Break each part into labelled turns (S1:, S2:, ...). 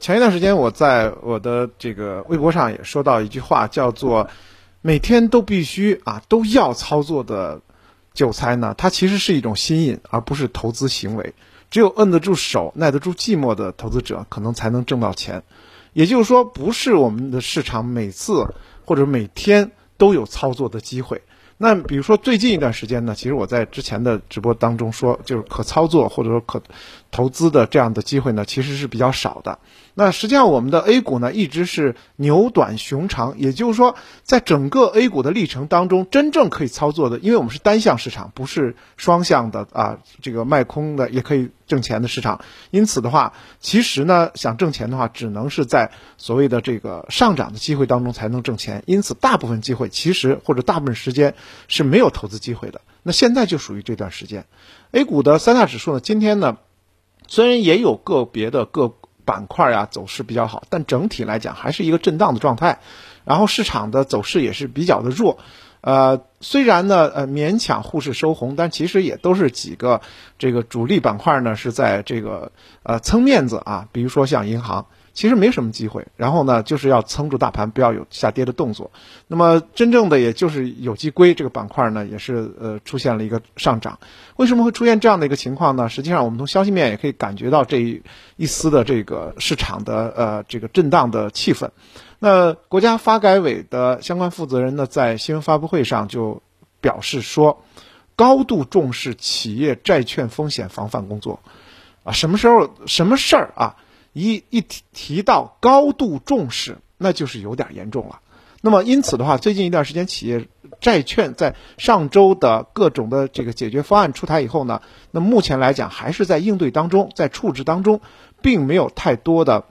S1: 前一段时间，我在我的这个微博上也说到一句话，叫做 “每天都必须啊都要操作的韭菜呢”，它其实是一种心瘾，而不是投资行为。只有摁得住手、耐得住寂寞的投资者，可能才能挣到钱。也就是说，不是我们的市场每次或者每天都有操作的机会。那比如说最近一段时间呢，其实我在之前的直播当中说，就是可操作或者说可投资的这样的机会呢，其实是比较少的。那实际上我们的 A 股呢，一直是牛短熊长，也就是说，在整个 A 股的历程当中，真正可以操作的，因为我们是单向市场，不是双向的啊，这个卖空的也可以挣钱的市场。因此的话，其实呢，想挣钱的话，只能是在所谓的这个上涨的机会当中才能挣钱。因此，大部分机会其实或者大部分时间是没有投资机会的。那现在就属于这段时间，A 股的三大指数呢，今天呢，虽然也有个别的各。板块呀走势比较好，但整体来讲还是一个震荡的状态，然后市场的走势也是比较的弱，呃，虽然呢呃勉强沪市收红，但其实也都是几个这个主力板块呢是在这个呃撑面子啊，比如说像银行。其实没什么机会，然后呢，就是要撑住大盘，不要有下跌的动作。那么，真正的也就是有机硅这个板块呢，也是呃出现了一个上涨。为什么会出现这样的一个情况呢？实际上，我们从消息面也可以感觉到这一一丝的这个市场的呃这个震荡的气氛。那国家发改委的相关负责人呢，在新闻发布会上就表示说，高度重视企业债券风险防范工作。啊，什么时候什么事儿啊？一一提提到高度重视，那就是有点严重了。那么因此的话，最近一段时间，企业债券在上周的各种的这个解决方案出台以后呢，那目前来讲还是在应对当中，在处置当中，并没有太多的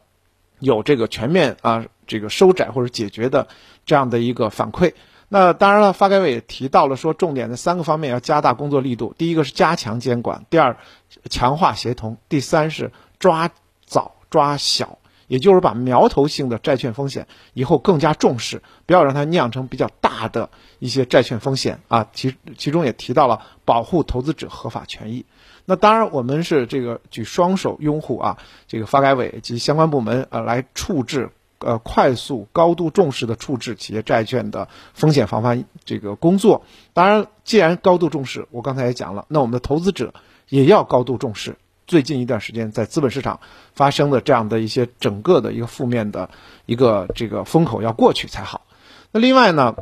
S1: 有这个全面啊这个收窄或者解决的这样的一个反馈。那当然了，发改委也提到了说，重点的三个方面要加大工作力度：第一个是加强监管，第二强化协同，第三是抓早。抓小，也就是把苗头性的债券风险以后更加重视，不要让它酿成比较大的一些债券风险啊。其其中也提到了保护投资者合法权益。那当然，我们是这个举双手拥护啊，这个发改委及相关部门呃来处置，呃快速高度重视的处置企业债券的风险防范这个工作。当然，既然高度重视，我刚才也讲了，那我们的投资者也要高度重视。最近一段时间，在资本市场发生的这样的一些整个的一个负面的一个这个风口要过去才好。那另外呢，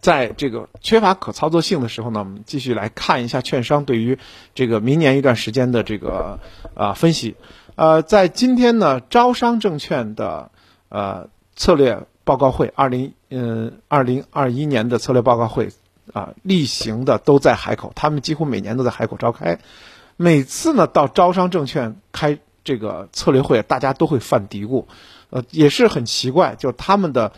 S1: 在这个缺乏可操作性的时候呢，我们继续来看一下券商对于这个明年一段时间的这个啊分析。呃，在今天呢，招商证券的呃策略报告会，二零嗯二零二一年的策略报告会啊例行的都在海口，他们几乎每年都在海口召开。每次呢，到招商证券开这个策略会，大家都会犯嘀咕，呃，也是很奇怪，就他们的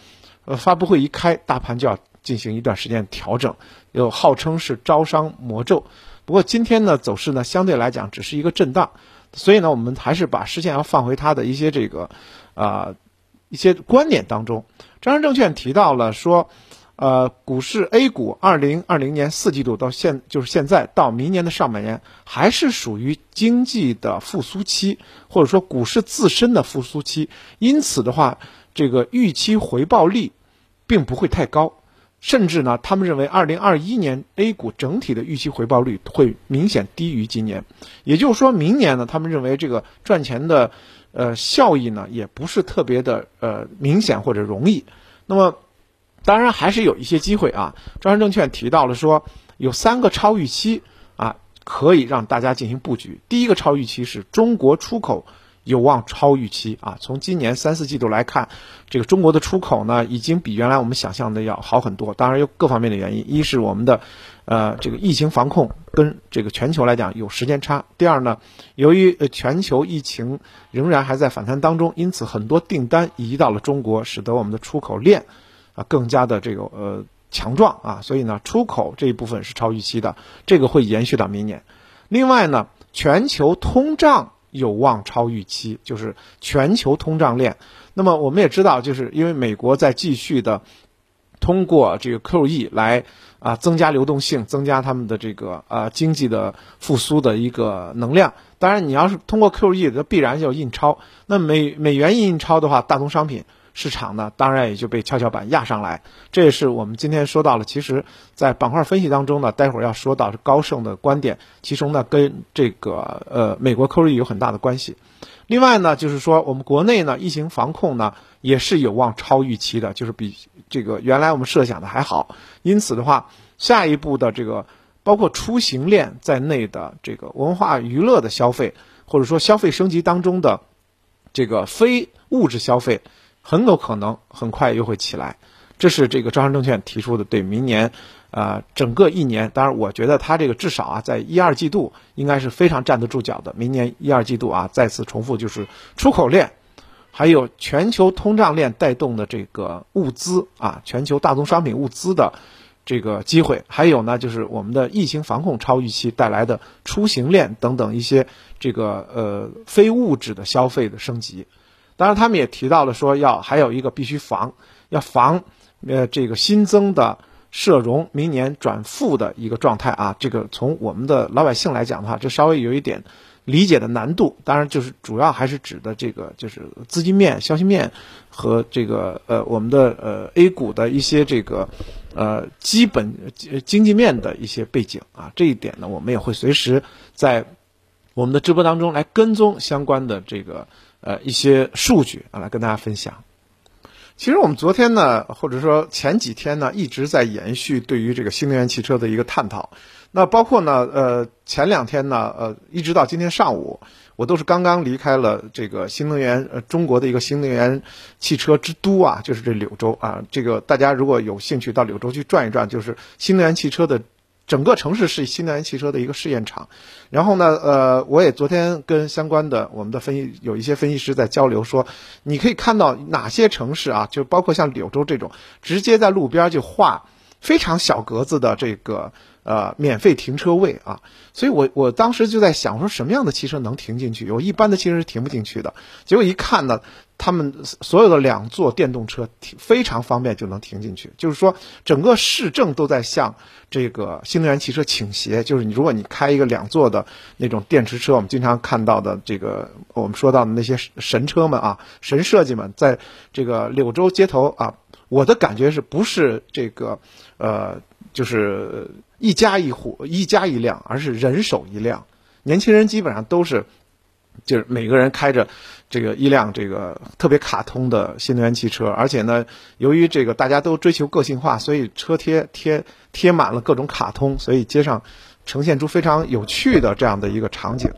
S1: 呃发布会一开，大盘就要进行一段时间调整，又号称是招商魔咒。不过今天呢，走势呢相对来讲只是一个震荡，所以呢，我们还是把视线要放回它的一些这个啊一些观点当中。招商证券提到了说。呃，股市 A 股二零二零年四季度到现就是现在到明年的上半年，还是属于经济的复苏期，或者说股市自身的复苏期。因此的话，这个预期回报率并不会太高，甚至呢，他们认为二零二一年 A 股整体的预期回报率会明显低于今年。也就是说明年呢，他们认为这个赚钱的呃效益呢，也不是特别的呃明显或者容易。那么。当然还是有一些机会啊！招商证券提到了说，有三个超预期啊，可以让大家进行布局。第一个超预期是中国出口有望超预期啊。从今年三四季度来看，这个中国的出口呢，已经比原来我们想象的要好很多。当然有各方面的原因，一是我们的呃这个疫情防控跟这个全球来讲有时间差；第二呢，由于呃全球疫情仍然还在反弹当中，因此很多订单移到了中国，使得我们的出口链。啊，更加的这个呃强壮啊，所以呢，出口这一部分是超预期的，这个会延续到明年。另外呢，全球通胀有望超预期，就是全球通胀链。那么我们也知道，就是因为美国在继续的通过这个 QE 来啊增加流动性，增加他们的这个啊经济的复苏的一个能量。当然，你要是通过 QE，那必然就印钞。那美美元印钞的话，大宗商品市场呢，当然也就被跷跷板压上来。这也是我们今天说到了，其实，在板块分析当中呢，待会儿要说到高盛的观点，其中呢跟这个呃美国 QE 有很大的关系。另外呢，就是说我们国内呢疫情防控呢也是有望超预期的，就是比这个原来我们设想的还好。因此的话，下一步的这个。包括出行链在内的这个文化娱乐的消费，或者说消费升级当中的这个非物质消费，很有可能很快又会起来。这是这个招商证券提出的对明年，呃，整个一年。当然，我觉得它这个至少啊，在一二季度应该是非常站得住脚的。明年一二季度啊，再次重复就是出口链，还有全球通胀链带动的这个物资啊，全球大宗商品物资的。这个机会，还有呢，就是我们的疫情防控超预期带来的出行链等等一些这个呃非物质的消费的升级。当然，他们也提到了说要还有一个必须防，要防呃这个新增的社融明年转负的一个状态啊。这个从我们的老百姓来讲的话，这稍微有一点理解的难度。当然，就是主要还是指的这个就是资金面、消息面和这个呃我们的呃 A 股的一些这个。呃，基本经济面的一些背景啊，这一点呢，我们也会随时在我们的直播当中来跟踪相关的这个呃一些数据啊，来跟大家分享。其实我们昨天呢，或者说前几天呢，一直在延续对于这个新能源汽车的一个探讨。那包括呢，呃，前两天呢，呃，一直到今天上午。我都是刚刚离开了这个新能源呃中国的一个新能源汽车之都啊，就是这柳州啊。这个大家如果有兴趣到柳州去转一转，就是新能源汽车的整个城市是新能源汽车的一个试验场。然后呢，呃，我也昨天跟相关的我们的分析有一些分析师在交流，说你可以看到哪些城市啊，就包括像柳州这种，直接在路边就画非常小格子的这个。呃，免费停车位啊，所以我我当时就在想，说什么样的汽车能停进去？有一般的汽车是停不进去的。结果一看呢，他们所有的两座电动车停非常方便就能停进去。就是说，整个市政都在向这个新能源汽车倾斜。就是你如果你开一个两座的那种电池车，我们经常看到的这个我们说到的那些神车们啊，神设计们，在这个柳州街头啊，我的感觉是不是这个呃，就是。一家一户，一家一辆，而是人手一辆。年轻人基本上都是，就是每个人开着这个一辆这个特别卡通的新能源汽车，而且呢，由于这个大家都追求个性化，所以车贴贴贴满了各种卡通，所以街上呈现出非常有趣的这样的一个场景。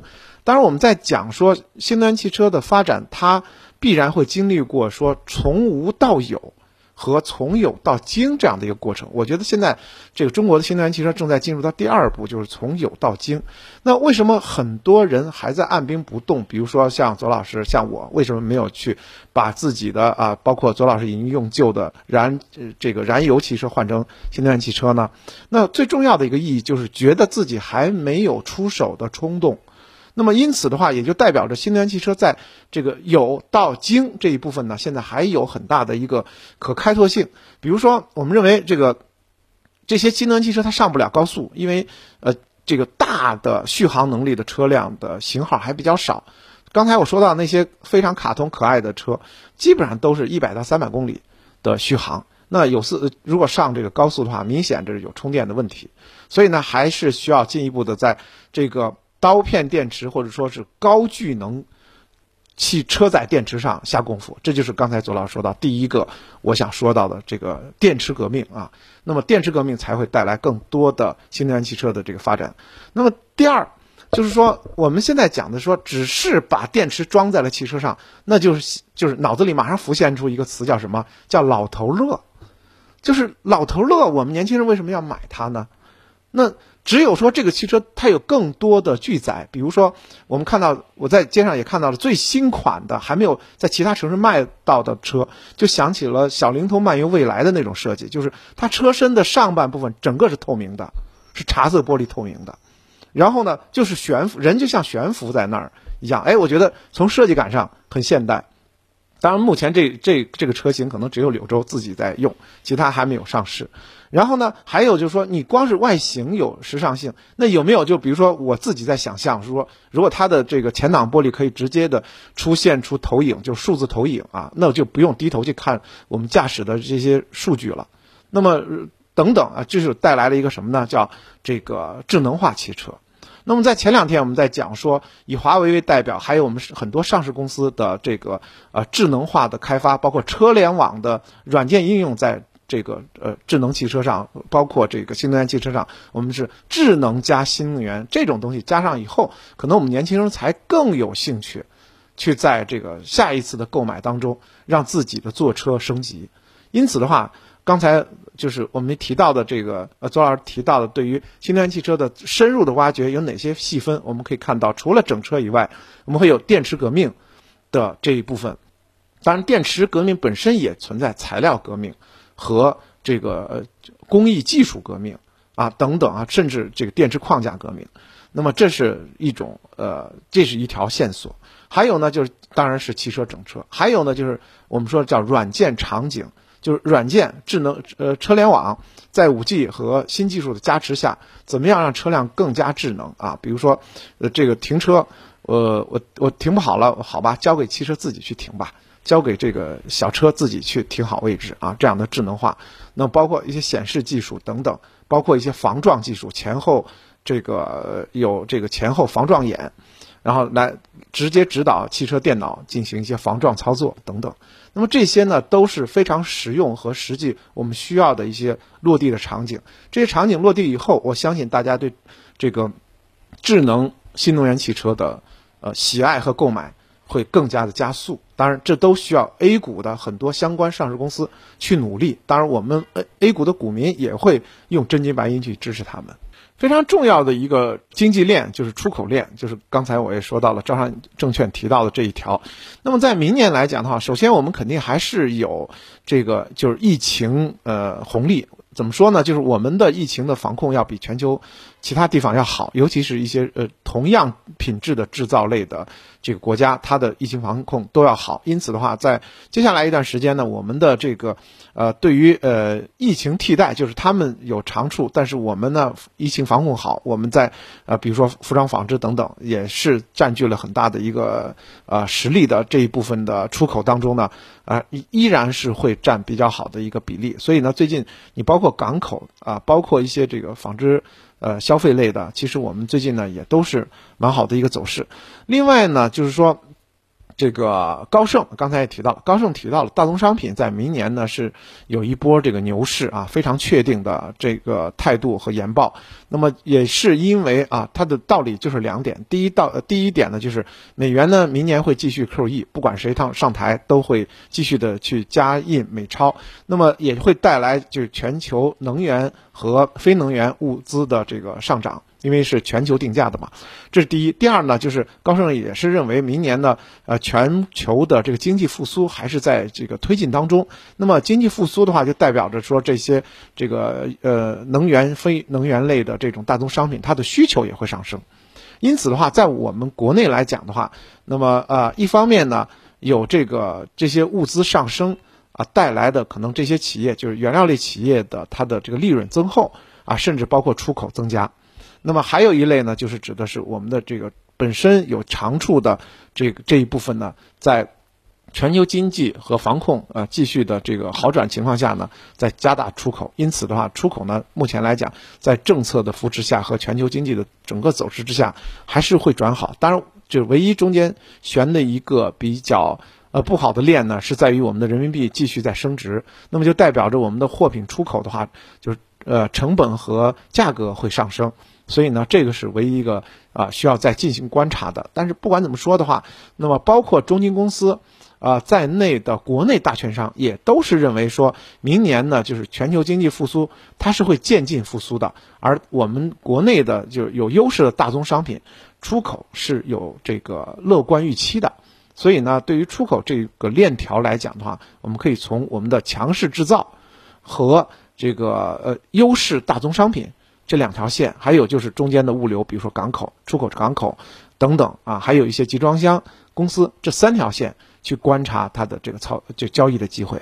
S1: 当然，我们在讲说新能源汽车的发展，它必然会经历过说从无到有。和从有到精这样的一个过程，我觉得现在这个中国的新能源汽车正在进入到第二步，就是从有到精。那为什么很多人还在按兵不动？比如说像左老师，像我，为什么没有去把自己的啊，包括左老师已经用旧的燃这个燃油汽车换成新能源汽车呢？那最重要的一个意义就是觉得自己还没有出手的冲动。那么因此的话，也就代表着新能源汽车在这个有到精这一部分呢，现在还有很大的一个可开拓性。比如说，我们认为这个这些新能源汽车它上不了高速，因为呃这个大的续航能力的车辆的型号还比较少。刚才我说到那些非常卡通可爱的车，基本上都是一百到三百公里的续航。那有四如果上这个高速的话，明显这是有充电的问题。所以呢，还是需要进一步的在这个。刀片电池或者说是高聚能汽车载电池上下功夫，这就是刚才左老师说到第一个我想说到的这个电池革命啊。那么电池革命才会带来更多的新能源汽车的这个发展。那么第二就是说，我们现在讲的说，只是把电池装在了汽车上，那就是就是脑子里马上浮现出一个词叫什么？叫老头乐。就是老头乐，我们年轻人为什么要买它呢？那。只有说这个汽车它有更多的拒载，比如说我们看到我在街上也看到了最新款的还没有在其他城市卖到的车，就想起了小灵通漫游未来的那种设计，就是它车身的上半部分整个是透明的，是茶色玻璃透明的，然后呢就是悬浮人就像悬浮在那儿一样，哎，我觉得从设计感上很现代。当然，目前这这这个车型可能只有柳州自己在用，其他还没有上市。然后呢，还有就是说，你光是外形有时尚性，那有没有就比如说我自己在想象说，如果它的这个前挡玻璃可以直接的出现出投影，就数字投影啊，那就不用低头去看我们驾驶的这些数据了。那么等等啊，就是带来了一个什么呢？叫这个智能化汽车。那么在前两天我们在讲说，以华为为代表，还有我们很多上市公司的这个呃智能化的开发，包括车联网的软件应用，在这个呃智能汽车上，包括这个新能源汽车上，我们是智能加新能源这种东西加上以后，可能我们年轻人才更有兴趣，去在这个下一次的购买当中，让自己的坐车升级。因此的话。刚才就是我们提到的这个，呃，左老师提到的，对于新能源汽车的深入的挖掘有哪些细分？我们可以看到，除了整车以外，我们会有电池革命的这一部分。当然，电池革命本身也存在材料革命和这个工艺技术革命啊等等啊，甚至这个电池框架革命。那么这是一种呃，这是一条线索。还有呢，就是当然是汽车整车。还有呢，就是我们说叫软件场景。就是软件智能呃车联网，在五 G 和新技术的加持下，怎么样让车辆更加智能啊？比如说，呃，这个停车，呃，我我停不好了，好吧，交给汽车自己去停吧，交给这个小车自己去停好位置啊，这样的智能化。那包括一些显示技术等等，包括一些防撞技术，前后这个有这个前后防撞眼。然后来直接指导汽车电脑进行一些防撞操作等等，那么这些呢都是非常实用和实际我们需要的一些落地的场景。这些场景落地以后，我相信大家对这个智能新能源汽车的呃喜爱和购买会更加的加速。当然，这都需要 A 股的很多相关上市公司去努力。当然，我们 A A 股的股民也会用真金白银去支持他们。非常重要的一个经济链就是出口链，就是刚才我也说到了招商证券提到的这一条。那么在明年来讲的话，首先我们肯定还是有这个就是疫情呃红利。怎么说呢？就是我们的疫情的防控要比全球其他地方要好，尤其是一些呃同样品质的制造类的这个国家，它的疫情防控都要好。因此的话，在接下来一段时间呢，我们的这个呃对于呃疫情替代，就是他们有长处，但是我们呢疫情防控好，我们在呃比如说服装纺织等等，也是占据了很大的一个呃实力的这一部分的出口当中呢。啊，依依然是会占比较好的一个比例，所以呢，最近你包括港口啊，包括一些这个纺织呃消费类的，其实我们最近呢也都是蛮好的一个走势。另外呢，就是说。这个高盛刚才也提到了，高盛提到了大宗商品在明年呢是有一波这个牛市啊，非常确定的这个态度和研报。那么也是因为啊，它的道理就是两点：第一道，第一点呢就是美元呢明年会继续 QE，不管谁上上台都会继续的去加印美钞，那么也会带来就是全球能源和非能源物资的这个上涨。因为是全球定价的嘛，这是第一。第二呢，就是高盛也是认为明年呢，呃，全球的这个经济复苏还是在这个推进当中。那么经济复苏的话，就代表着说这些这个呃能源非能源类的这种大宗商品，它的需求也会上升。因此的话，在我们国内来讲的话，那么呃一方面呢，有这个这些物资上升啊带来的可能这些企业就是原料类企业的它的这个利润增厚啊，甚至包括出口增加。那么还有一类呢，就是指的是我们的这个本身有长处的这个这一部分呢，在全球经济和防控啊继续的这个好转情况下呢，在加大出口。因此的话，出口呢目前来讲，在政策的扶持下和全球经济的整个走势之下，还是会转好。当然，就唯一中间悬的一个比较呃不好的链呢，是在于我们的人民币继续在升值，那么就代表着我们的货品出口的话，就是呃成本和价格会上升。所以呢，这个是唯一一个啊需要再进行观察的。但是不管怎么说的话，那么包括中金公司啊在内的国内大券商也都是认为说，明年呢就是全球经济复苏，它是会渐进复苏的。而我们国内的就有优势的大宗商品出口是有这个乐观预期的。所以呢，对于出口这个链条来讲的话，我们可以从我们的强势制造和这个呃优势大宗商品。这两条线，还有就是中间的物流，比如说港口、出口港口等等啊，还有一些集装箱公司，这三条线去观察它的这个操就交易的机会。